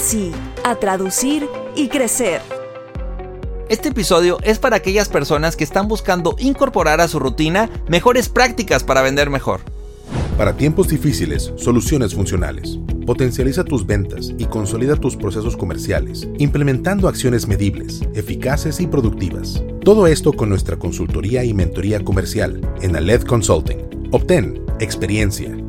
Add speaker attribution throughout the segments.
Speaker 1: sí, a traducir y crecer.
Speaker 2: Este episodio es para aquellas personas que están buscando incorporar a su rutina mejores prácticas para vender mejor.
Speaker 3: Para tiempos difíciles, soluciones funcionales. Potencializa tus ventas y consolida tus procesos comerciales, implementando acciones medibles, eficaces y productivas. Todo esto con nuestra consultoría y mentoría comercial en Aled Consulting. Obtén experiencia,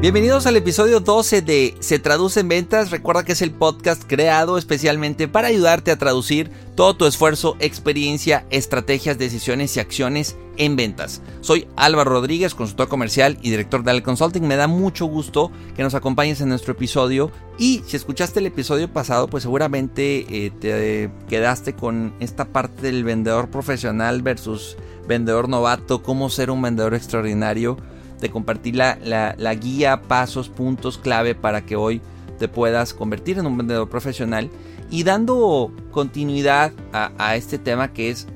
Speaker 2: Bienvenidos al episodio 12 de Se traduce en ventas. Recuerda que es el podcast creado especialmente para ayudarte a traducir todo tu esfuerzo, experiencia, estrategias, decisiones y acciones en ventas. Soy Álvaro Rodríguez, consultor comercial y director de Ale Consulting. Me da mucho gusto que nos acompañes en nuestro episodio. Y si escuchaste el episodio pasado, pues seguramente eh, te quedaste con esta parte del vendedor profesional versus vendedor novato, cómo ser un vendedor extraordinario de compartir la, la, guía, pasos, puntos clave para que hoy te puedas convertir en un vendedor profesional. Y dando continuidad a, este tema que es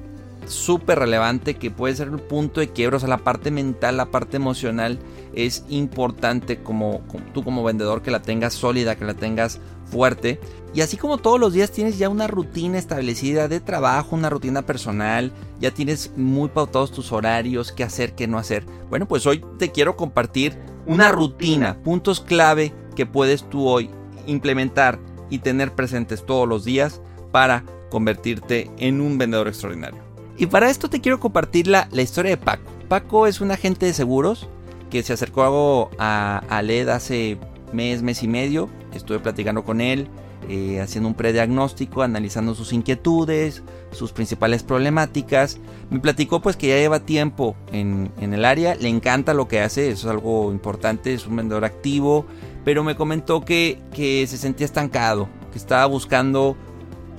Speaker 2: súper relevante, que puede ser un punto de quiebra, o sea, la parte mental, la parte emocional es importante como, tú como vendedor que la tengas sólida, que la tengas fuerte. Y así como todos los días tienes ya una rutina establecida de trabajo, una rutina personal, ya tienes muy pautados tus horarios, qué hacer, qué no hacer. Bueno, pues hoy te quiero compartir una rutina, puntos clave que puedes tú hoy implementar y tener presentes todos los días para convertirte en un vendedor extraordinario. Y para esto te quiero compartir la, historia de Paco. Paco es un agente de seguros que se acercó a, a LED hace mes, mes y medio. Estuve platicando con él, eh, haciendo un prediagnóstico, analizando sus inquietudes, sus principales problemáticas. Me platicó pues que ya lleva tiempo en, el área, le encanta lo que hace, eso es algo importante, es un vendedor activo, pero me comentó que, que se sentía estancado, que estaba buscando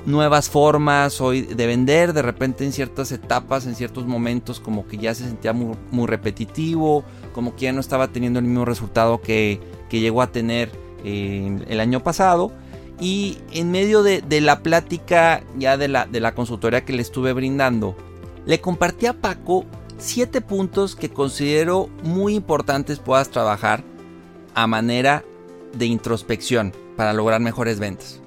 Speaker 2: nuevas formas hoy de vender, de repente en ciertas etapas, en ciertos momentos como que ya se sentía muy, muy repetitivo, como que ya no estaba teniendo el mismo resultado que, que llegó a tener eh, el año pasado. Y en medio de, la plática ya de la, consultoría que le estuve brindando, le compartí a Paco siete puntos que considero muy importantes puedas trabajar a manera de introspección para lograr mejores ventas.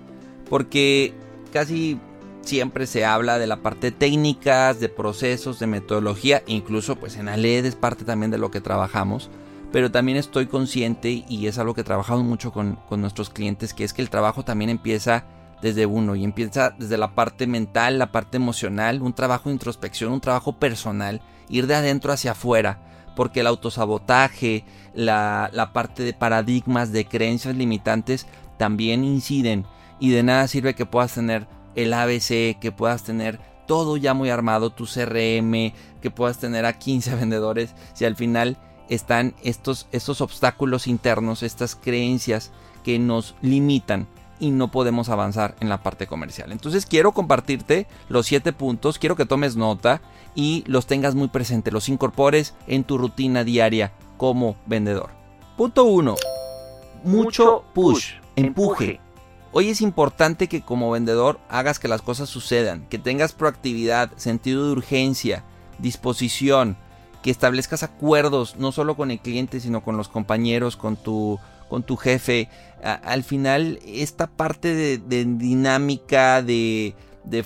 Speaker 2: Porque casi siempre se habla de la parte técnicas, de procesos, de metodología, incluso pues en ALED es parte también de lo que trabajamos pero también estoy consciente y es algo que trabajamos mucho con, nuestros clientes, que es que el trabajo también empieza desde uno y empieza desde la parte mental, la parte emocional, un trabajo de introspección, un trabajo personal, ir de adentro hacia afuera, porque el autosabotaje, la, la parte de paradigmas, de creencias limitantes también inciden y de nada sirve que puedas tener el ABC, que puedas tener todo ya muy armado, tu CRM, que puedas tener a 15 vendedores, si al final están estos, estos obstáculos internos, estas creencias que nos limitan y no podemos avanzar en la parte comercial. Entonces quiero compartirte los siete puntos, quiero que tomes nota y los tengas muy presente, los incorpores en tu rutina diaria como vendedor. Punto 1. Mucho push, empuje. Hoy es importante que como vendedor hagas que las cosas sucedan, que tengas proactividad, sentido de urgencia, disposición, que establezcas acuerdos no solo con el cliente, sino con los compañeros, con tu, con tu jefe. al final, esta parte de, dinámica, de,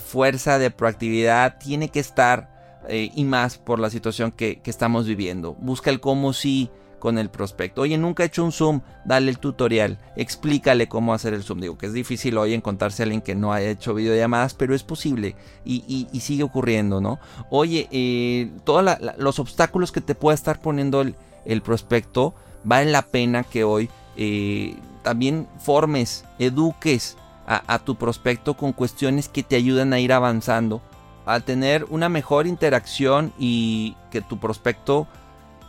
Speaker 2: fuerza, de proactividad, tiene que estar eh, y más por la situación que, que estamos viviendo. Busca el cómo sí con el prospecto. Oye, nunca he hecho un Zoom, dale el tutorial, explícale cómo hacer el Zoom. Digo que es difícil hoy encontrarse a alguien que no haya hecho videollamadas, pero es posible y, sigue ocurriendo, ¿no? Oye, eh, todos los obstáculos que te pueda estar poniendo el, prospecto, vale la pena que hoy eh, también formes, eduques a, a tu prospecto con cuestiones que te ayudan a ir avanzando, a tener una mejor interacción y que tu prospecto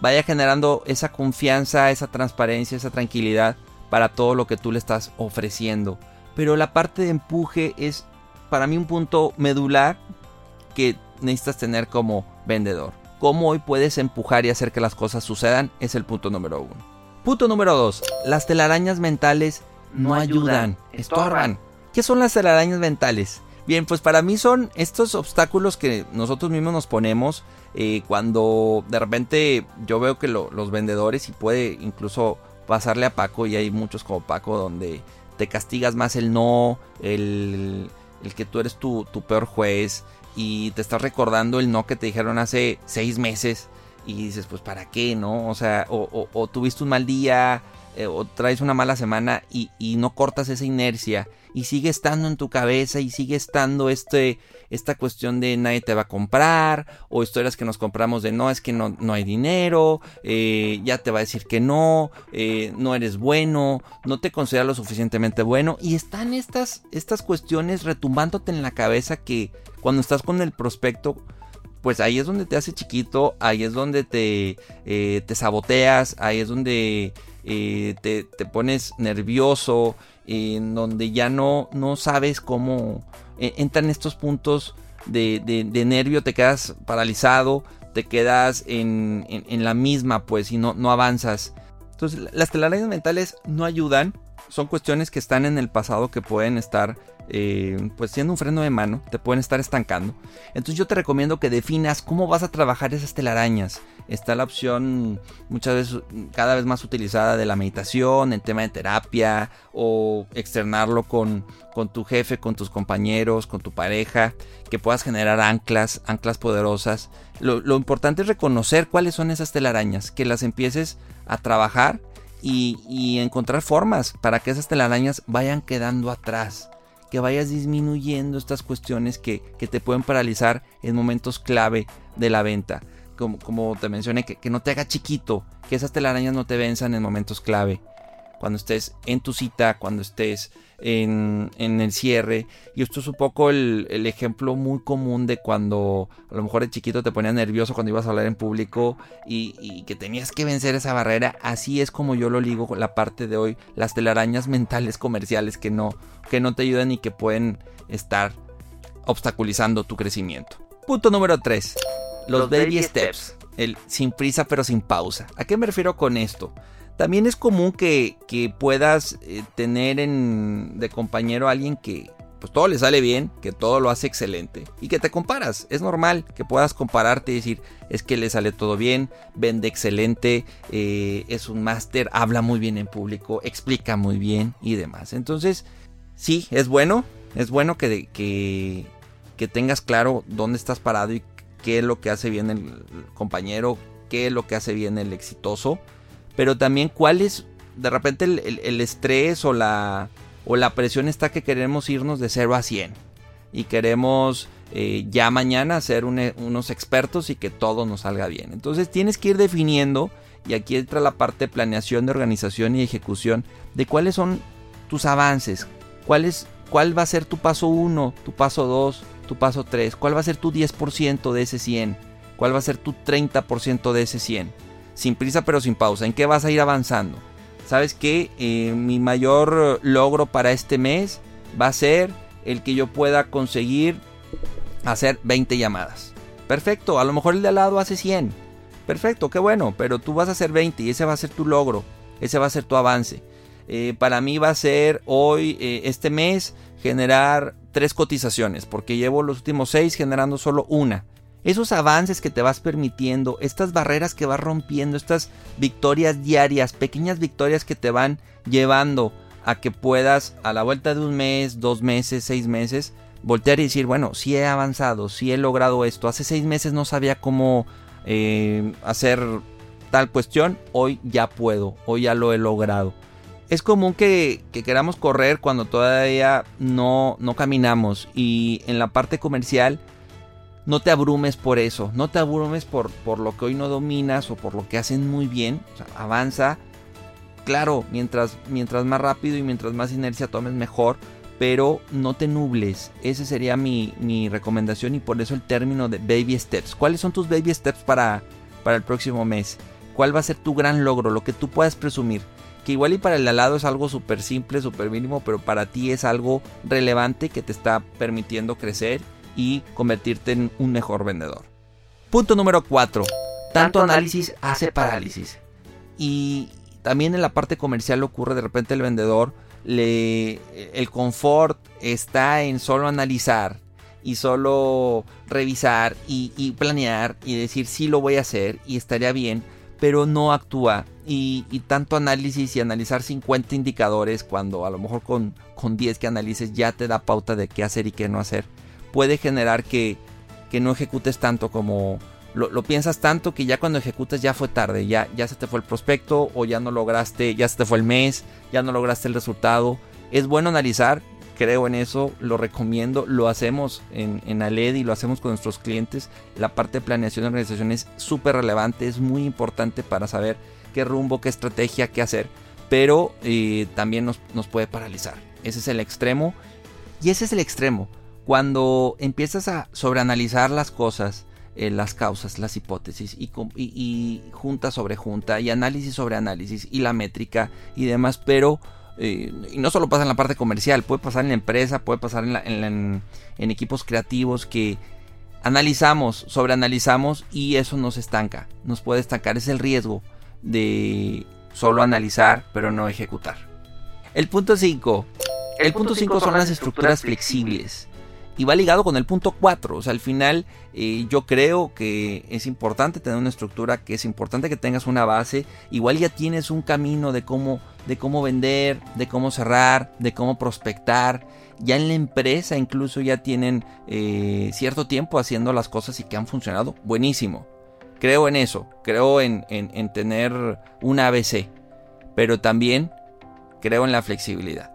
Speaker 2: vaya generando esa confianza, esa transparencia, esa tranquilidad para todo lo que tú le estás ofreciendo. Pero la parte de empuje es para mí un punto medular que necesitas tener como vendedor. Cómo hoy puedes empujar y hacer que las cosas sucedan es el punto número uno. Punto número dos. Las telarañas mentales no, ayudan, estorban. ¿Qué son las telarañas mentales? Bien, pues para mí son estos obstáculos que nosotros mismos nos ponemos eh, cuando de repente yo veo que los vendedores y puede incluso pasarle a Paco y hay muchos como Paco donde te castigas más el no, el, que tú eres tu, peor juez y te estás recordando el no que te dijeron hace seis meses y dices pues para qué, ¿no? O sea, o, tuviste un mal día eh, o traes una mala semana y, y no cortas esa inercia y sigue estando en tu cabeza y sigue estando este, esta cuestión de nadie te va a comprar o historias que nos compramos de no, es que no, no hay dinero, eh, ya te va a decir que no, eh, no eres bueno, no te considera lo suficientemente bueno y están estas, estas cuestiones retumbándote en la cabeza que cuando estás con el prospecto pues ahí es donde te hace chiquito, ahí es donde te, te saboteas, ahí es donde te, te, pones nervioso, en donde ya no, no sabes cómo eh, entran estos puntos de, de, nervio, te quedas paralizado, te quedas en, en, la misma, pues, y no, no avanzas. Entonces, las telarañas mentales no ayudan, son cuestiones que están en el pasado que pueden estar eh, pues siendo un freno de mano, te pueden estar estancando. Entonces yo te recomiendo que definas cómo vas a trabajar esas telarañas. Está la opción muchas veces cada vez más utilizada de la meditación, el tema de terapia o externarlo con, con tu jefe, con tus compañeros, con tu pareja, que puedas generar anclas, anclas poderosas. Lo, importante es reconocer cuáles son esas telarañas, que las empieces a trabajar y, encontrar formas para que esas telarañas vayan quedando atrás que vayas disminuyendo estas cuestiones que, te pueden paralizar en momentos clave de la venta. Como, como te mencioné, que, que, no te haga chiquito, que esas telarañas no te venzan en momentos clave cuando estés en tu cita, cuando estés en, el cierre. Y esto es un poco el, ejemplo muy común de cuando a lo mejor el chiquito te ponía nervioso cuando ibas a hablar en público y, que tenías que vencer esa barrera. Así es como yo lo ligo con la parte de hoy, las telarañas mentales comerciales que no, que no te ayudan y que pueden estar obstaculizando tu crecimiento. Punto número 3. Los, baby, steps. El sin prisa pero sin pausa. ¿A qué me refiero con esto? También es común que, puedas eh, tener en, de compañero a alguien que pues todo le sale bien, que todo lo hace excelente y que te comparas. Es normal que puedas compararte y decir, es que le sale todo bien, vende excelente, eh, es un máster, habla muy bien en público, explica muy bien y demás. Entonces, sí, es bueno, es bueno que, que, que tengas claro dónde estás parado y qué es lo que hace bien el compañero, qué es lo que hace bien el exitoso pero también cuál es de repente el, estrés o la, o la presión está que queremos irnos de 0 a 100 y queremos eh, ya mañana ser unos expertos y que todo nos salga bien. Entonces tienes que ir definiendo, y aquí entra la parte de planeación, de organización y ejecución, de cuáles son tus avances, cuál, es, cuál va a ser tu paso 1, tu paso 2, tu paso 3, cuál va a ser tu 10% de ese 100, cuál va a ser tu 30% de ese 100 sin prisa pero sin pausa. ¿En qué vas a ir avanzando? ¿Sabes qué? Eh, mi mayor logro para este mes va a ser el que yo pueda conseguir hacer 20 llamadas. Perfecto, a lo mejor el de al lado hace 100. Perfecto, qué bueno, pero tú vas a hacer 20 y ese va a ser tu logro, ese va a ser tu avance. Eh, para mí va a ser hoy, eh, este mes, generar tres cotizaciones, porque llevo los últimos seis generando solo una. Esos avances que te vas permitiendo, estas barreras que vas rompiendo, estas victorias diarias, pequeñas victorias que te van llevando a que puedas a la vuelta de un mes, dos meses, seis meses, voltear y decir, bueno, si he avanzado, si he logrado esto, hace seis meses no sabía cómo eh, hacer tal cuestión, hoy ya puedo, hoy ya lo he logrado. Es común que, queramos correr cuando todavía no, no caminamos y en la parte comercial no te abrumes por eso, no te abrumes por, por lo que hoy no dominas o por lo que hacen muy bien, avanza. Claro, mientras, mientras más rápido y mientras más inercia tomes mejor, pero no te nubles. Esa sería mi, mi, recomendación y por eso el término de baby steps. ¿Cuáles son tus baby steps para, para el próximo mes? ¿Cuál va a ser tu gran logro? Lo que tú puedas presumir. Que igual y para el alado es algo súper simple, súper mínimo, pero para ti es algo relevante que te está permitiendo crecer y convertirte en un mejor vendedor. Punto número 4. Tanto análisis hace parálisis. Y también en la parte comercial ocurre de repente el vendedor, le, el confort está en solo analizar y solo revisar y, planear y decir sí lo voy a hacer y estaría bien, pero no actúa. Y, y, tanto análisis y analizar 50 indicadores cuando a lo mejor con, con 10 que analices ya te da pauta de qué hacer y qué no hacer puede generar que, no ejecutes tanto como lo, piensas tanto que ya cuando ejecutas ya fue tarde, ya, ya se te fue el prospecto o ya no lograste, ya se te fue el mes, ya no lograste el resultado. Es bueno analizar, creo en eso, lo recomiendo, lo hacemos en, en Aled y lo hacemos con nuestros clientes. La parte de planeación de organización es súper relevante, es muy importante para saber qué rumbo, qué estrategia, qué hacer, pero eh, también nos, nos puede paralizar. Ese es el extremo y ese es el extremo cuando empiezas a sobreanalizar las cosas, eh, las causas, las hipótesis, y, junta sobre junta, y análisis sobre análisis, y la métrica y demás, pero eh, no solo pasa en la parte comercial, puede pasar en la empresa, puede pasar en, en equipos creativos que analizamos, sobreanalizamos y eso nos estanca, nos puede estancar, es el riesgo de solo analizar pero no ejecutar. El punto 5. El punto 5 son las estructuras flexibles y va ligado con el punto 4. O sea, al final eh, yo creo que es importante tener una estructura, que es importante que tengas una base. Igual ya tienes un camino de cómo, de cómo vender, de cómo cerrar, de cómo prospectar. Ya en la empresa incluso ya tienen eh, cierto tiempo haciendo las cosas y que han funcionado. Buenísimo. Creo en eso. Creo en, en tener un ABC. Pero también creo en la flexibilidad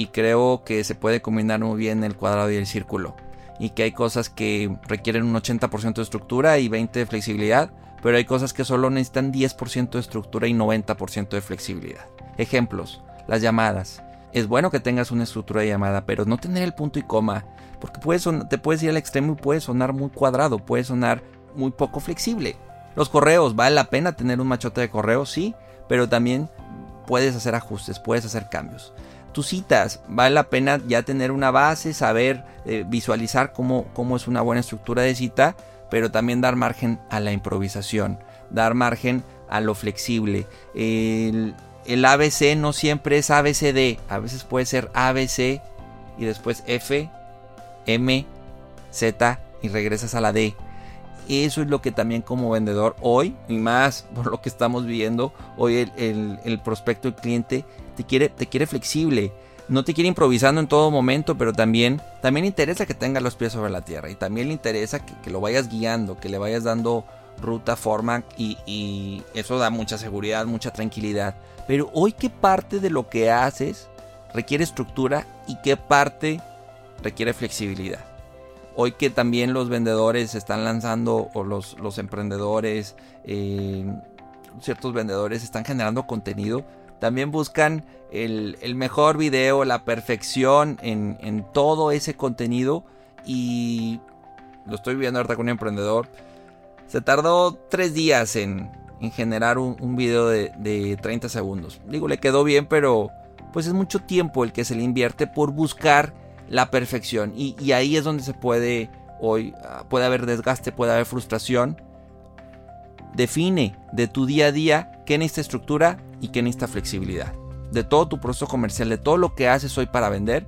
Speaker 2: y creo que se puede combinar muy bien el cuadrado y el círculo y que hay cosas que requieren un 80% de estructura y 20% de flexibilidad, pero hay cosas que solo necesitan 10% de estructura y 90% de flexibilidad. Ejemplos, las llamadas. Es bueno que tengas una estructura de llamada, pero no tener el punto y coma, porque te puedes ir al extremo y puede sonar muy cuadrado, puede sonar muy poco flexible. Los correos, vale la pena tener un machote de correos, sí, pero también puedes hacer ajustes, puedes hacer cambios tus citas. Vale la pena ya tener una base, saber eh, visualizar cómo, cómo es una buena estructura de cita, pero también dar margen a la improvisación, dar margen a lo flexible. El, el ABC no siempre es ABCD, a veces puede ser ABC y después F, M, Z y regresas a la D. Eso es lo que también como vendedor hoy, y más por lo que estamos viendo, hoy el, el, el prospecto, el cliente te quiere, te quiere flexible, no te quiere improvisando en todo momento, pero también, también le interesa que tenga los pies sobre la tierra y también le interesa que, lo vayas guiando, que le vayas dando ruta, forma y, y, eso da mucha seguridad, mucha tranquilidad. Pero hoy, ¿qué parte de lo que haces requiere estructura y qué parte requiere flexibilidad? Hoy que también los vendedores están lanzando o los, los emprendedores, eh, ciertos vendedores están generando contenido, también buscan el, mejor video, la perfección en, todo ese contenido. Y lo estoy viendo ahorita con un emprendedor. Se tardó tres días en, generar un, video de, de, 30 segundos. Digo, le quedó bien, pero pues es mucho tiempo el que se le invierte por buscar la perfección. Y, y ahí es donde se puede hoy, ah, puede haber desgaste, puede haber frustración. Define de tu día a día qué necesita estructura y qué necesita flexibilidad. De todo tu proceso comercial, de todo lo que haces hoy para vender,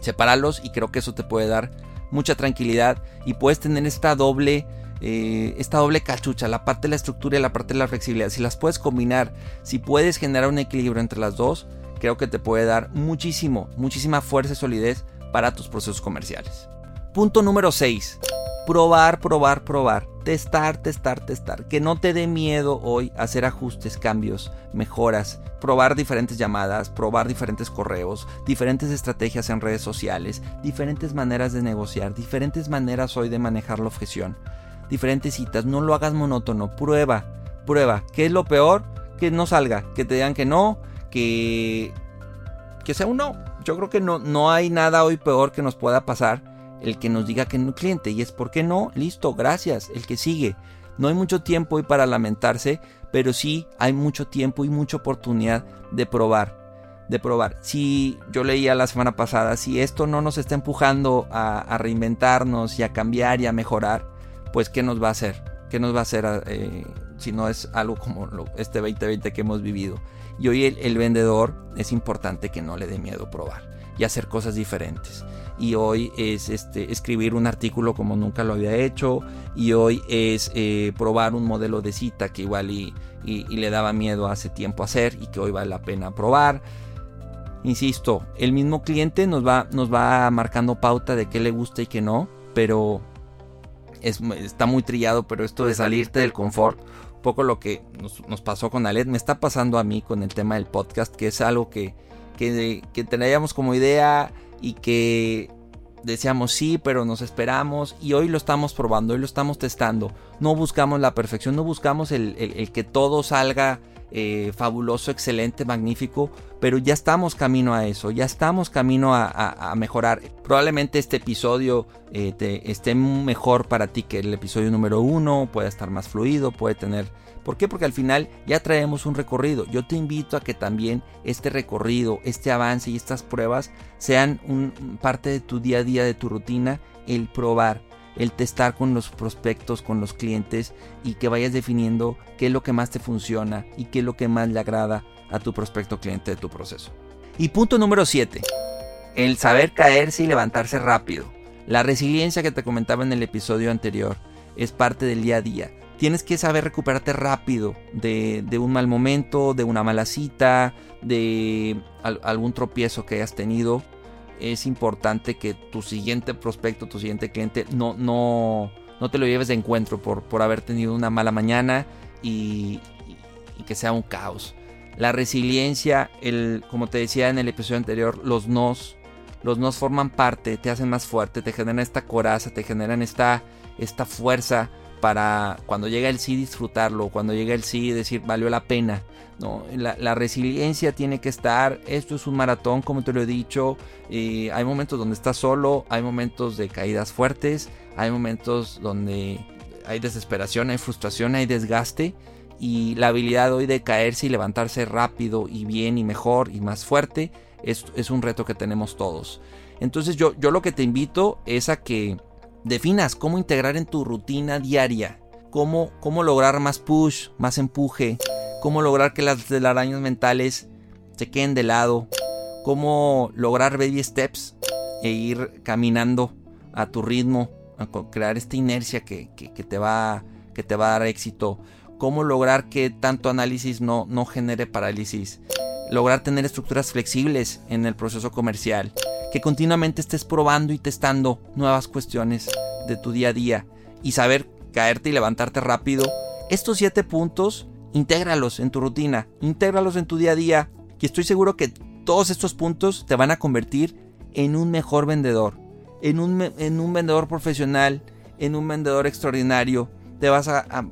Speaker 2: sepáralos y creo que eso te puede dar mucha tranquilidad y puedes tener esta doble eh, esta doble cachucha, la parte de la estructura y la parte de la flexibilidad. Si las puedes combinar, si puedes generar un equilibrio entre las dos, creo que te puede dar muchísimo, muchísima fuerza y solidez para tus procesos comerciales. Punto número 6. Probar, probar, probar. Testar, testar, testar. Que no te dé miedo hoy hacer ajustes, cambios, mejoras. Probar diferentes llamadas, probar diferentes correos, diferentes estrategias en redes sociales, diferentes maneras de negociar, diferentes maneras hoy de manejar la objeción diferentes citas, no lo hagas monótono, prueba, prueba. ¿Qué es lo peor? Que no salga, que te digan que no, que que sea un no. Yo creo que no, no hay nada hoy peor que nos pueda pasar el que nos diga que no cliente y es por qué no, listo, gracias, el que sigue. No hay mucho tiempo hoy para lamentarse, pero sí hay mucho tiempo y mucha oportunidad de probar. De probar. Si yo leía la semana pasada, si esto no nos está empujando a, reinventarnos y a cambiar y a mejorar, pues ¿qué nos va a hacer? ¿Qué nos va a hacer eh, si no es algo como este 2020 que hemos vivido? Y hoy el, vendedor es importante que no le dé miedo probar y hacer cosas diferentes. Y hoy es este, escribir un artículo como nunca lo había hecho. Y hoy es eh, probar un modelo de cita que igual y, le daba miedo hace tiempo hacer y que hoy vale la pena probar. Insisto, el mismo cliente nos va, nos va marcando pauta de qué le gusta y qué no. Pero está muy trillado, pero esto de salirte del confort, un poco lo que nos, pasó con Alet, me está pasando a mí con el tema del podcast, que es algo que, que, que teníamos como idea y que decíamos sí, pero nos esperamos y hoy lo estamos probando, hoy lo estamos testando. No buscamos la perfección, no buscamos el que todo salga eh, fabuloso, excelente, magnífico, pero ya estamos camino a eso, ya estamos camino a, mejorar. Probablemente este episodio eh, esté mejor para ti que el episodio número uno, puede estar más fluido, puede tener... ¿Por qué? Porque al final ya traemos un recorrido. Yo te invito a que también este recorrido, este avance y estas pruebas sean parte de tu día a día, de tu rutina, el probar, el testar con los prospectos, con los clientes y que vayas definiendo qué es lo que más te funciona y qué es lo que más le agrada a tu prospecto cliente de tu proceso. Y punto número 7. El saber caerse y levantarse rápido. La resiliencia que te comentaba en el episodio anterior es parte del día a día. Tienes que saber recuperarte rápido de, un mal momento, de una mala cita, de algún tropiezo que hayas tenido es importante que tu siguiente prospecto, tu siguiente cliente, no, no, no te lo lleves de encuentro por, por haber tenido una mala mañana y, que sea un caos. La resiliencia, el, como te decía en el episodio anterior, los nos, los nos forman parte, te hacen más fuerte, te generan esta coraza, te generan esta, esta fuerza para cuando llega el sí disfrutarlo, cuando llega el sí decir valió la pena. ¿no? La, resiliencia tiene que estar, esto es un maratón como te lo he dicho, hay momentos donde estás solo, hay momentos de caídas fuertes, hay momentos donde hay desesperación, hay frustración, hay desgaste y la habilidad hoy de caerse y levantarse rápido y bien y mejor y más fuerte es, es un reto que tenemos todos. Entonces yo, yo lo que te invito es a que definas cómo integrar en tu rutina diaria, cómo, cómo lograr más push, más empuje, cómo lograr que las telarañas mentales se queden de lado, cómo lograr baby steps e ir caminando a tu ritmo, a crear esta inercia que, te, va, que te va a dar éxito, cómo lograr que tanto análisis no, no genere parálisis, lograr tener estructuras flexibles en el proceso comercial, que continuamente estés probando y testando nuevas cuestiones de tu día a día y saber caerte y levantarte rápido. Estos siete puntos, intégralos en tu rutina, intégralos en tu día a día y estoy seguro que todos estos puntos te van a convertir en un mejor vendedor, en un, en un vendedor profesional, en un vendedor extraordinario. Te vas a,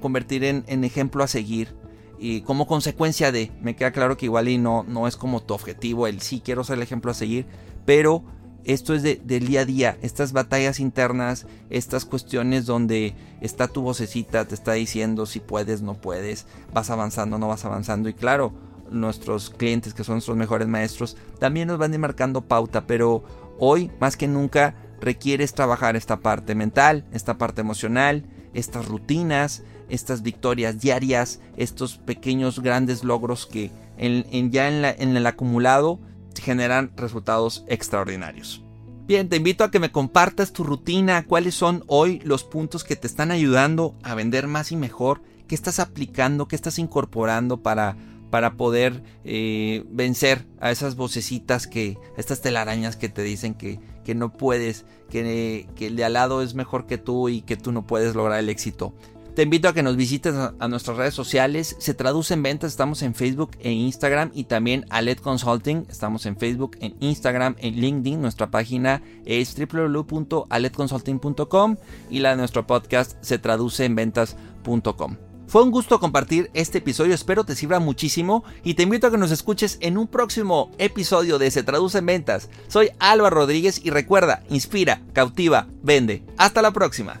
Speaker 2: convertir en, en ejemplo a seguir y como consecuencia de, me queda claro que igual y no, no es como tu objetivo, el sí quiero ser el ejemplo a seguir, pero esto es del día a día, estas batallas internas, estas cuestiones donde está tu vocecita, te está diciendo si puedes, no puedes, vas avanzando, no vas avanzando y claro, nuestros clientes que son nuestros mejores maestros también nos van a ir marcando pauta, pero hoy más que nunca requieres trabajar esta parte mental, esta parte emocional, estas rutinas, estas victorias diarias, estos pequeños grandes logros que ya en, el acumulado generan resultados extraordinarios. Bien, te invito a que me compartas tu rutina, cuáles son hoy los puntos que te están ayudando a vender más y mejor, qué estás aplicando, qué estás incorporando para, para poder eh, vencer a esas vocecitas que, estas telarañas que te dicen que, que no puedes, que, que el de al lado es mejor que tú y que tú no puedes lograr el éxito. Te invito a que nos visites a nuestras redes sociales. Se traduce en ventas. Estamos en Facebook e Instagram y también Alet Consulting. Estamos en Facebook, en Instagram, en LinkedIn. Nuestra página es www.aletconsulting.com y la de nuestro podcast se traduce en ventas.com. Fue un gusto compartir este episodio, espero te sirva muchísimo y te invito a que nos escuches en un próximo episodio de Se Traduce en Ventas. Soy Álvaro Rodríguez y recuerda, inspira, cautiva, vende. Hasta la próxima.